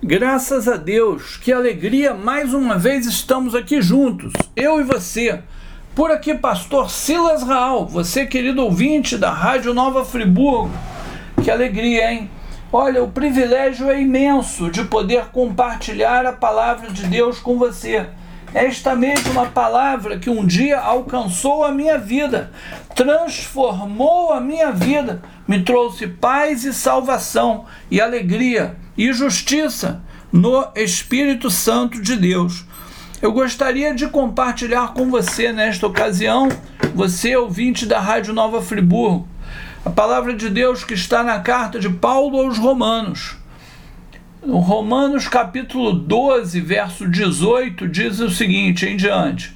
Graças a Deus, que alegria, mais uma vez estamos aqui juntos, eu e você. Por aqui, pastor Silas Raal, você querido ouvinte da Rádio Nova Friburgo. Que alegria, hein? Olha, o privilégio é imenso de poder compartilhar a palavra de Deus com você. Esta mesma palavra que um dia alcançou a minha vida, transformou a minha vida, me trouxe paz e salvação e alegria e justiça no Espírito Santo de Deus. Eu gostaria de compartilhar com você nesta ocasião, você ouvinte da Rádio Nova Friburgo, a palavra de Deus que está na carta de Paulo aos Romanos. No Romanos capítulo 12, verso 18, diz o seguinte em diante: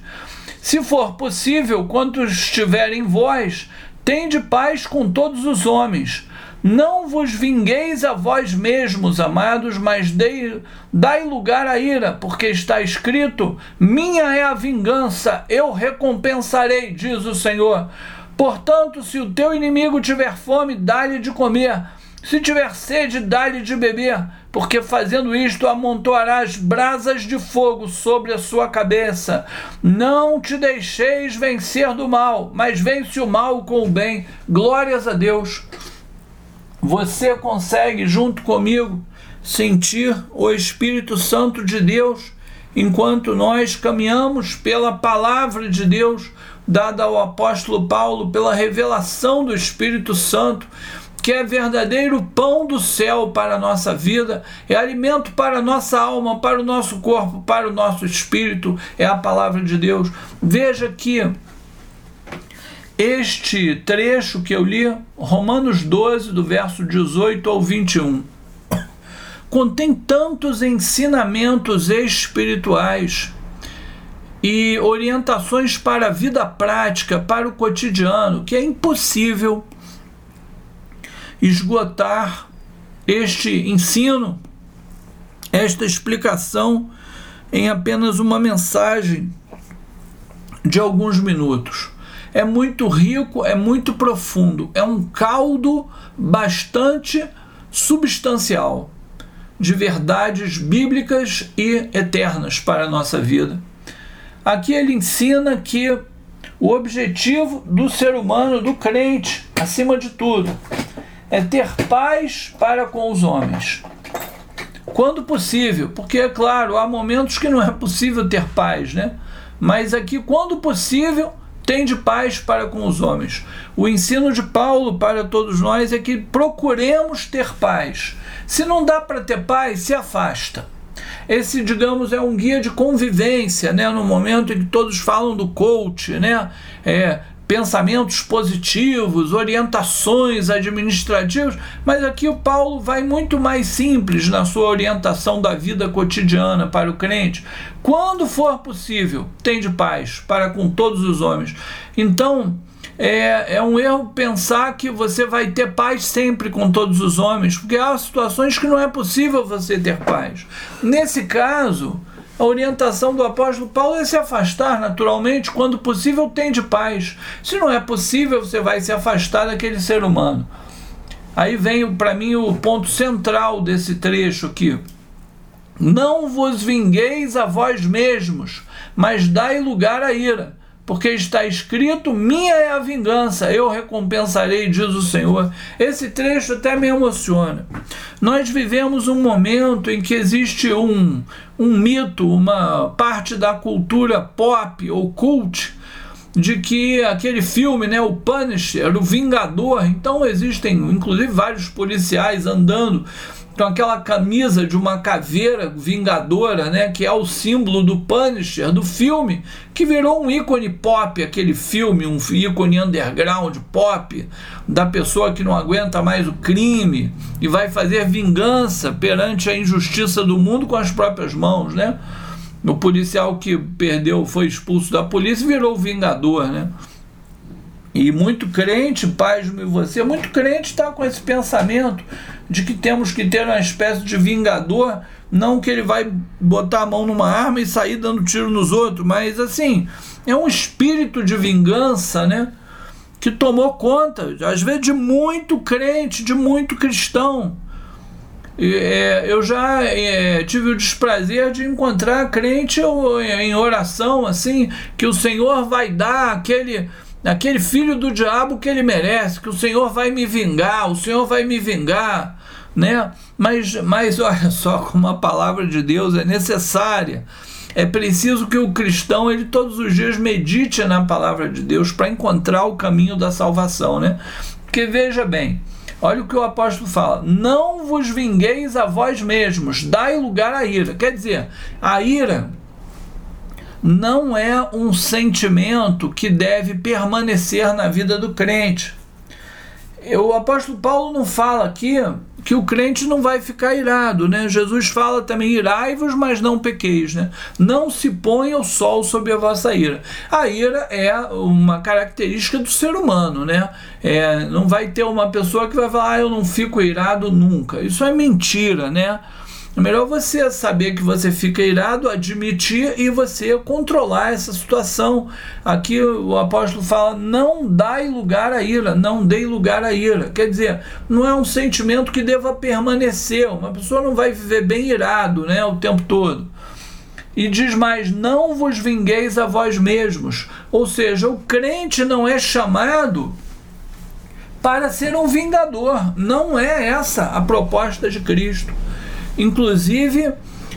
Se for possível, quantos estiverem em vós, tende paz com todos os homens. Não vos vingueis a vós mesmos, amados, mas dei, dai lugar à ira, porque está escrito: Minha é a vingança, eu recompensarei, diz o Senhor. Portanto, se o teu inimigo tiver fome, dá-lhe de comer. Se tiver sede, dá-lhe de beber, porque fazendo isto amontoarás brasas de fogo sobre a sua cabeça. Não te deixeis vencer do mal, mas vence o mal com o bem. Glórias a Deus você consegue, junto comigo, sentir o Espírito Santo de Deus enquanto nós caminhamos pela palavra de Deus dada ao apóstolo Paulo, pela revelação do Espírito Santo, que é verdadeiro pão do céu para a nossa vida, é alimento para a nossa alma, para o nosso corpo, para o nosso espírito, é a palavra de Deus. Veja que este trecho que eu li, Romanos 12, do verso 18 ao 21, contém tantos ensinamentos espirituais e orientações para a vida prática, para o cotidiano, que é impossível esgotar este ensino, esta explicação em apenas uma mensagem de alguns minutos é muito rico, é muito profundo, é um caldo bastante substancial de verdades bíblicas e eternas para a nossa vida. Aqui ele ensina que o objetivo do ser humano, do crente, acima de tudo, é ter paz para com os homens. Quando possível, porque é claro, há momentos que não é possível ter paz, né? Mas aqui, quando possível, Tende paz para com os homens. O ensino de Paulo para todos nós é que procuremos ter paz. Se não dá para ter paz, se afasta. Esse, digamos, é um guia de convivência, né? No momento em que todos falam do coach, né? É, pensamentos positivos, orientações administrativas, mas aqui o Paulo vai muito mais simples na sua orientação da vida cotidiana para o crente. Quando for possível, tem de paz para com todos os homens. Então, é, é um erro pensar que você vai ter paz sempre com todos os homens, porque há situações que não é possível você ter paz. Nesse caso, a orientação do apóstolo Paulo é se afastar naturalmente, quando possível, tem de paz. Se não é possível, você vai se afastar daquele ser humano. Aí vem para mim o ponto central desse trecho aqui. Não vos vingueis a vós mesmos, mas dai lugar à ira porque está escrito: Minha é a vingança, eu recompensarei, diz o Senhor. Esse trecho até me emociona. Nós vivemos um momento em que existe um, um mito, uma parte da cultura pop ou cult de que aquele filme, né, o Punisher, o Vingador, então existem inclusive vários policiais andando com aquela camisa de uma caveira vingadora, né, que é o símbolo do Punisher do filme, que virou um ícone pop, aquele filme, um ícone underground pop da pessoa que não aguenta mais o crime e vai fazer vingança perante a injustiça do mundo com as próprias mãos, né? O policial que perdeu, foi expulso da polícia, virou o vingador, né? E muito crente, pasme você, muito crente está com esse pensamento de que temos que ter uma espécie de vingador, não que ele vai botar a mão numa arma e sair dando tiro nos outros, mas assim, é um espírito de vingança, né? Que tomou conta, às vezes, de muito crente, de muito cristão. É, eu já é, tive o desprazer de encontrar crente em oração, assim, que o Senhor vai dar aquele, aquele filho do diabo que ele merece, que o Senhor vai me vingar, o Senhor vai me vingar, né? Mas, mas olha só como a palavra de Deus é necessária. É preciso que o cristão ele todos os dias medite na palavra de Deus para encontrar o caminho da salvação, né? Porque veja bem, Olha o que o apóstolo fala: Não vos vingueis a vós mesmos, dai lugar à ira. Quer dizer, a ira não é um sentimento que deve permanecer na vida do crente. O apóstolo Paulo não fala aqui que o crente não vai ficar irado, né? Jesus fala também: irai-vos, mas não pequeis, né? Não se ponha o sol sobre a vossa ira. A ira é uma característica do ser humano, né? É, não vai ter uma pessoa que vai falar: ah, eu não fico irado nunca. Isso é mentira, né? É melhor você saber que você fica irado, admitir e você controlar essa situação. Aqui o apóstolo fala: não dai lugar à ira, não dei lugar à ira. Quer dizer, não é um sentimento que deva permanecer. Uma pessoa não vai viver bem irado né, o tempo todo. E diz mais: não vos vingueis a vós mesmos. Ou seja, o crente não é chamado para ser um vingador. Não é essa a proposta de Cristo. Inclusive,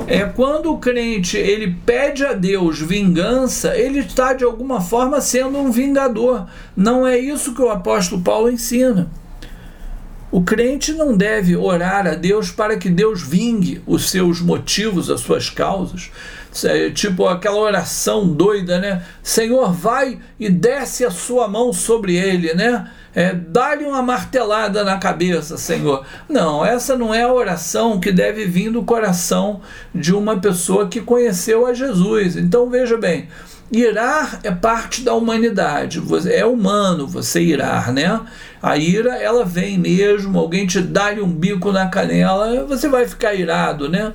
é quando o crente ele pede a Deus vingança, ele está de alguma forma sendo um vingador. Não é isso que o apóstolo Paulo ensina. O crente não deve orar a Deus para que Deus vingue os seus motivos, as suas causas. Tipo aquela oração doida, né? Senhor, vai e desce a sua mão sobre ele, né? é, dá-lhe uma martelada na cabeça, Senhor. Não, essa não é a oração que deve vir do coração de uma pessoa que conheceu a Jesus. Então veja bem, irar é parte da humanidade, é humano você irar, né? A ira, ela vem mesmo, alguém te dá-lhe um bico na canela, você vai ficar irado, né?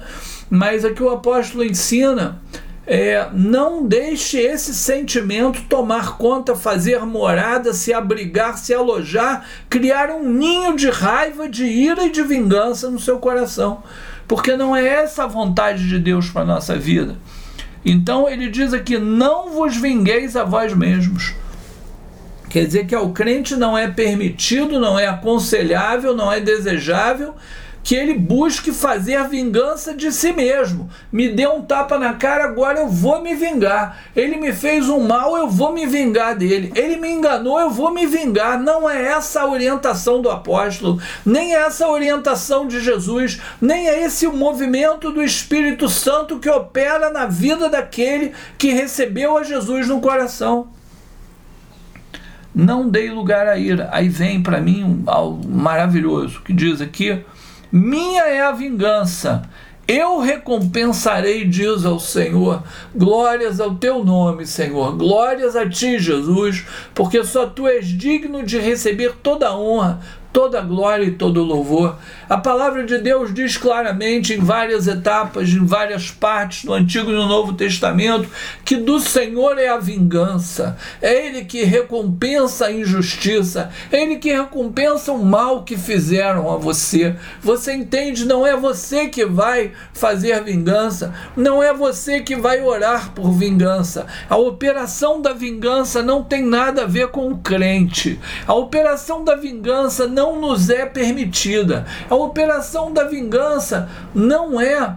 Mas aqui o apóstolo ensina é, não deixe esse sentimento tomar conta, fazer morada, se abrigar, se alojar, criar um ninho de raiva, de ira e de vingança no seu coração, porque não é essa a vontade de Deus para a nossa vida. Então ele diz aqui: não vos vingueis a vós mesmos. Quer dizer que ao crente não é permitido, não é aconselhável, não é desejável que ele busque fazer vingança de si mesmo. Me deu um tapa na cara, agora eu vou me vingar. Ele me fez um mal, eu vou me vingar dele. Ele me enganou, eu vou me vingar. Não é essa a orientação do apóstolo, nem é essa a orientação de Jesus, nem é esse o movimento do Espírito Santo que opera na vida daquele que recebeu a Jesus no coração. Não dei lugar à ira. Aí vem para mim um algo maravilhoso que diz aqui minha é a vingança. Eu recompensarei, diz ao Senhor. Glórias ao teu nome, Senhor. Glórias a ti, Jesus, porque só tu és digno de receber toda a honra, toda glória e todo louvor. A palavra de Deus diz claramente em várias etapas, em várias partes do Antigo e no Novo Testamento, que do Senhor é a vingança, é Ele que recompensa a injustiça, é Ele que recompensa o mal que fizeram a você. Você entende? Não é você que vai fazer vingança, não é você que vai orar por vingança. A operação da vingança não tem nada a ver com o crente. A operação da vingança não não nos é permitida. A operação da vingança não é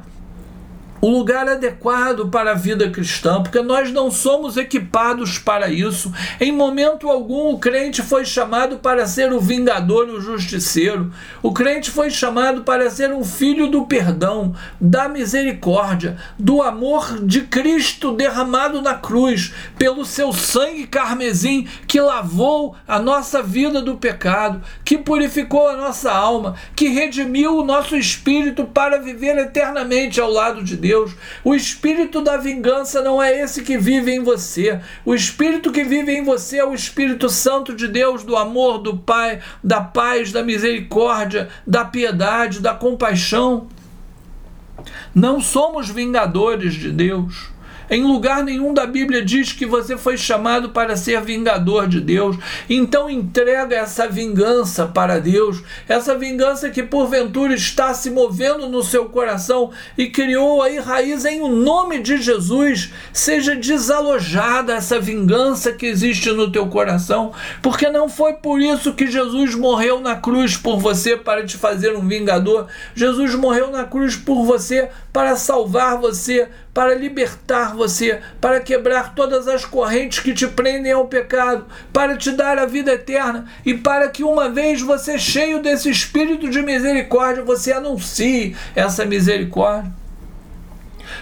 o lugar adequado para a vida cristã, porque nós não somos equipados para isso. Em momento algum, o crente foi chamado para ser o vingador e o justiceiro. O crente foi chamado para ser um filho do perdão, da misericórdia, do amor de Cristo derramado na cruz, pelo seu sangue carmesim que lavou a nossa vida do pecado, que purificou a nossa alma, que redimiu o nosso espírito para viver eternamente ao lado de Deus. Deus. O espírito da vingança não é esse que vive em você. O espírito que vive em você é o Espírito Santo de Deus, do amor, do Pai, da paz, da misericórdia, da piedade, da compaixão. Não somos vingadores de Deus. Em lugar nenhum da Bíblia diz que você foi chamado para ser vingador de Deus. Então entrega essa vingança para Deus, essa vingança que porventura está se movendo no seu coração e criou aí raiz em o nome de Jesus. Seja desalojada essa vingança que existe no teu coração, porque não foi por isso que Jesus morreu na cruz por você para te fazer um vingador. Jesus morreu na cruz por você para salvar você, para libertar você, para quebrar todas as correntes que te prendem ao pecado, para te dar a vida eterna e para que uma vez você cheio desse espírito de misericórdia, você anuncie essa misericórdia.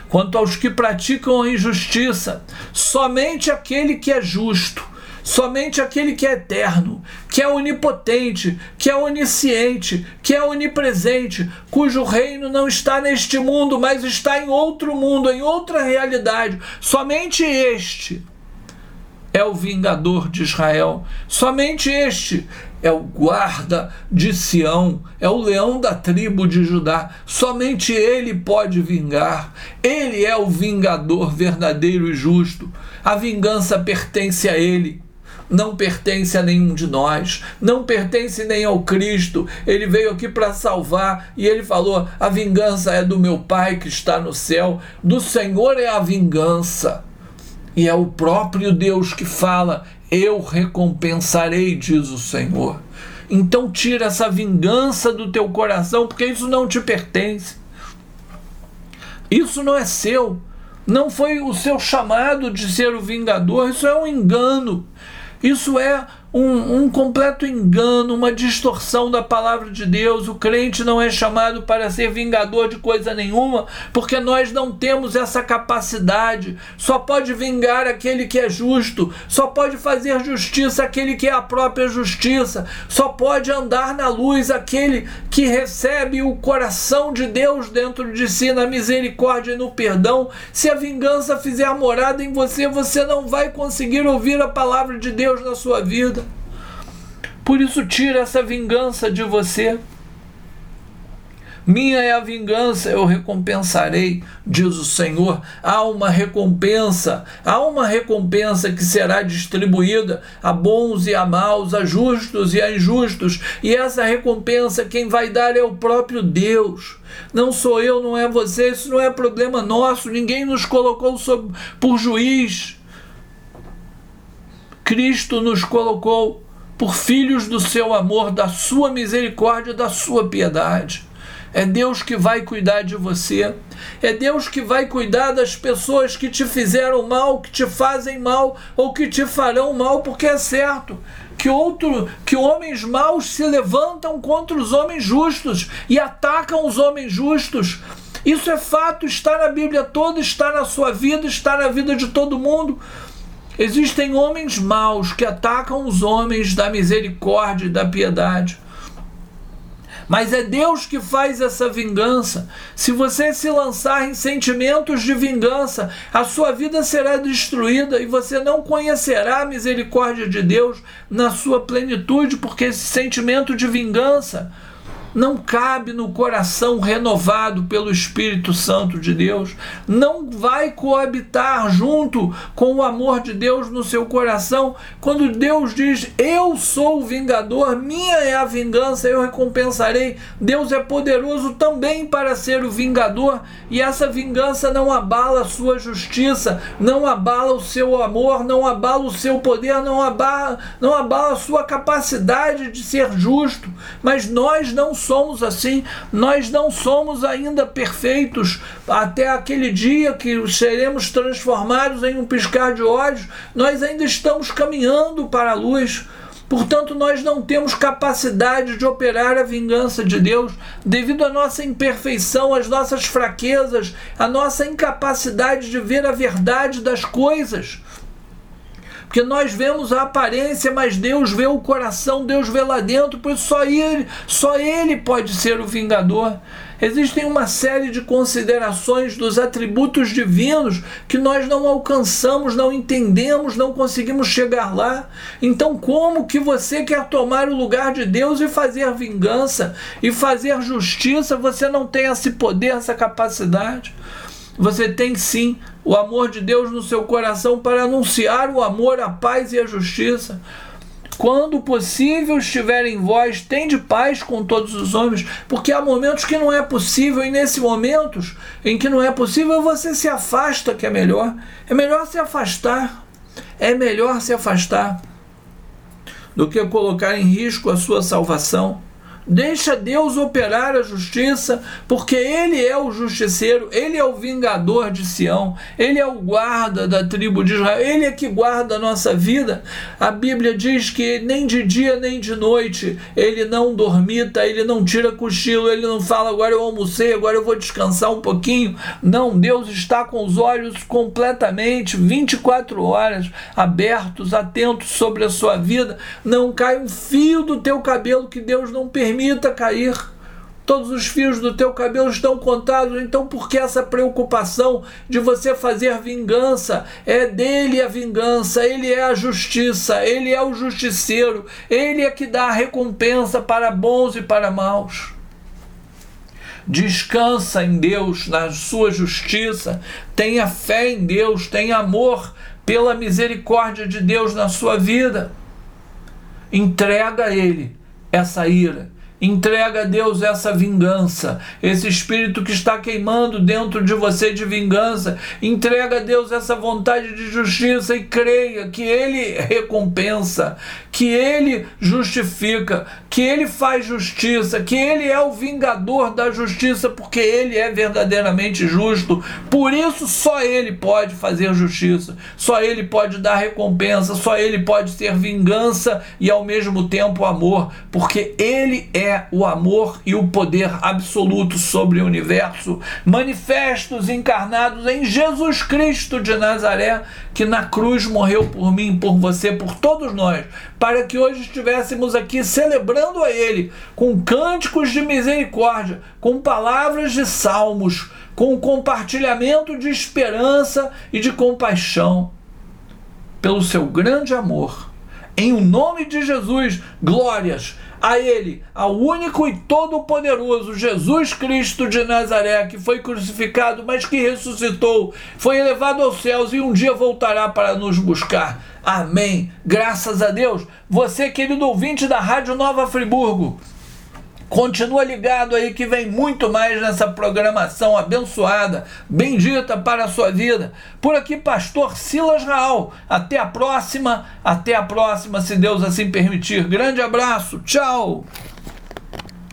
Quanto aos que praticam a injustiça, somente aquele que é justo Somente aquele que é eterno, que é onipotente, que é onisciente, que é onipresente, cujo reino não está neste mundo, mas está em outro mundo, em outra realidade. Somente este é o vingador de Israel. Somente este é o guarda de Sião, é o leão da tribo de Judá. Somente ele pode vingar. Ele é o vingador verdadeiro e justo. A vingança pertence a ele não pertence a nenhum de nós, não pertence nem ao Cristo. Ele veio aqui para salvar e ele falou: a vingança é do meu Pai que está no céu, do Senhor é a vingança. E é o próprio Deus que fala: eu recompensarei, diz o Senhor. Então tira essa vingança do teu coração, porque isso não te pertence. Isso não é seu. Não foi o seu chamado de ser o vingador, isso é um engano. Isso é um, um, completo engano, uma distorção da palavra de Deus. O crente não é chamado para ser vingador de coisa nenhuma, porque nós não temos essa capacidade. Só pode vingar aquele que é justo, só pode fazer justiça aquele que é a própria justiça, só pode andar na luz aquele que recebe o coração de Deus dentro de si, na misericórdia e no perdão. Se a vingança fizer morada em você, você não vai conseguir ouvir a palavra de Deus na sua vida. Por isso, tira essa vingança de você. Minha é a vingança, eu recompensarei, diz o Senhor. Há uma recompensa, há uma recompensa que será distribuída a bons e a maus, a justos e a injustos, e essa recompensa quem vai dar é o próprio Deus. Não sou eu, não é você, isso não é problema nosso, ninguém nos colocou sob, por juiz. Cristo nos colocou por filhos do seu amor, da sua misericórdia, da sua piedade. É Deus que vai cuidar de você. É Deus que vai cuidar das pessoas que te fizeram mal, que te fazem mal ou que te farão mal, porque é certo que outro que homens maus se levantam contra os homens justos e atacam os homens justos. Isso é fato, está na Bíblia toda, está na sua vida, está na vida de todo mundo. Existem homens maus que atacam os homens da misericórdia e da piedade. Mas é Deus que faz essa vingança. Se você se lançar em sentimentos de vingança, a sua vida será destruída e você não conhecerá a misericórdia de Deus na sua plenitude, porque esse sentimento de vingança não cabe no coração renovado pelo Espírito Santo de Deus, não vai coabitar junto com o amor de Deus no seu coração. Quando Deus diz: Eu sou o vingador, minha é a vingança, eu recompensarei. Deus é poderoso também para ser o vingador, e essa vingança não abala a sua justiça, não abala o seu amor, não abala o seu poder, não abala, não abala a sua capacidade de ser justo, mas nós não somos assim, nós não somos ainda perfeitos até aquele dia que seremos transformados em um piscar de olhos, nós ainda estamos caminhando para a luz. Portanto, nós não temos capacidade de operar a vingança de Deus devido à nossa imperfeição, às nossas fraquezas, à nossa incapacidade de ver a verdade das coisas. Porque nós vemos a aparência, mas Deus vê o coração, Deus vê lá dentro, por isso só ele, só ele pode ser o vingador. Existem uma série de considerações dos atributos divinos que nós não alcançamos, não entendemos, não conseguimos chegar lá. Então, como que você quer tomar o lugar de Deus e fazer vingança e fazer justiça? Você não tem esse poder, essa capacidade. Você tem sim o amor de Deus no seu coração para anunciar o amor, a paz e a justiça. Quando possível estiver em vós, tende paz com todos os homens, porque há momentos que não é possível, e nesses momentos em que não é possível, você se afasta, que é melhor. É melhor se afastar. É melhor se afastar do que colocar em risco a sua salvação. Deixa Deus operar a justiça, porque Ele é o justiceiro, Ele é o vingador de Sião, Ele é o guarda da tribo de Israel, Ele é que guarda a nossa vida. A Bíblia diz que nem de dia nem de noite Ele não dormita, Ele não tira cochilo, Ele não fala agora eu almocei, agora eu vou descansar um pouquinho. Não, Deus está com os olhos completamente 24 horas abertos, atentos sobre a sua vida. Não cai um fio do teu cabelo que Deus não permite permita cair. Todos os fios do teu cabelo estão contados, então por que essa preocupação de você fazer vingança? É dele a vingança, ele é a justiça, ele é o justiceiro, ele é que dá a recompensa para bons e para maus. Descansa em Deus, na sua justiça, tenha fé em Deus, tenha amor pela misericórdia de Deus na sua vida. Entrega a Ele essa ira Entrega a Deus essa vingança, esse espírito que está queimando dentro de você de vingança. Entrega a Deus essa vontade de justiça e creia que Ele recompensa, que Ele justifica, que Ele faz justiça, que Ele é o vingador da justiça, porque Ele é verdadeiramente justo. Por isso, só Ele pode fazer justiça, só Ele pode dar recompensa, só Ele pode ser vingança e ao mesmo tempo amor, porque Ele é o amor e o poder absoluto sobre o universo, manifestos encarnados em Jesus Cristo de Nazaré, que na cruz morreu por mim, por você, por todos nós, para que hoje estivéssemos aqui celebrando a Ele com cânticos de misericórdia, com palavras de salmos, com compartilhamento de esperança e de compaixão, pelo seu grande amor. Em o nome de Jesus, glórias a Ele, ao único e todo-poderoso Jesus Cristo de Nazaré, que foi crucificado, mas que ressuscitou, foi elevado aos céus e um dia voltará para nos buscar. Amém. Graças a Deus. Você, querido ouvinte da Rádio Nova Friburgo, Continua ligado aí que vem muito mais nessa programação abençoada, bendita para a sua vida. Por aqui, Pastor Silas Raal. Até a próxima, até a próxima, se Deus assim permitir. Grande abraço, tchau!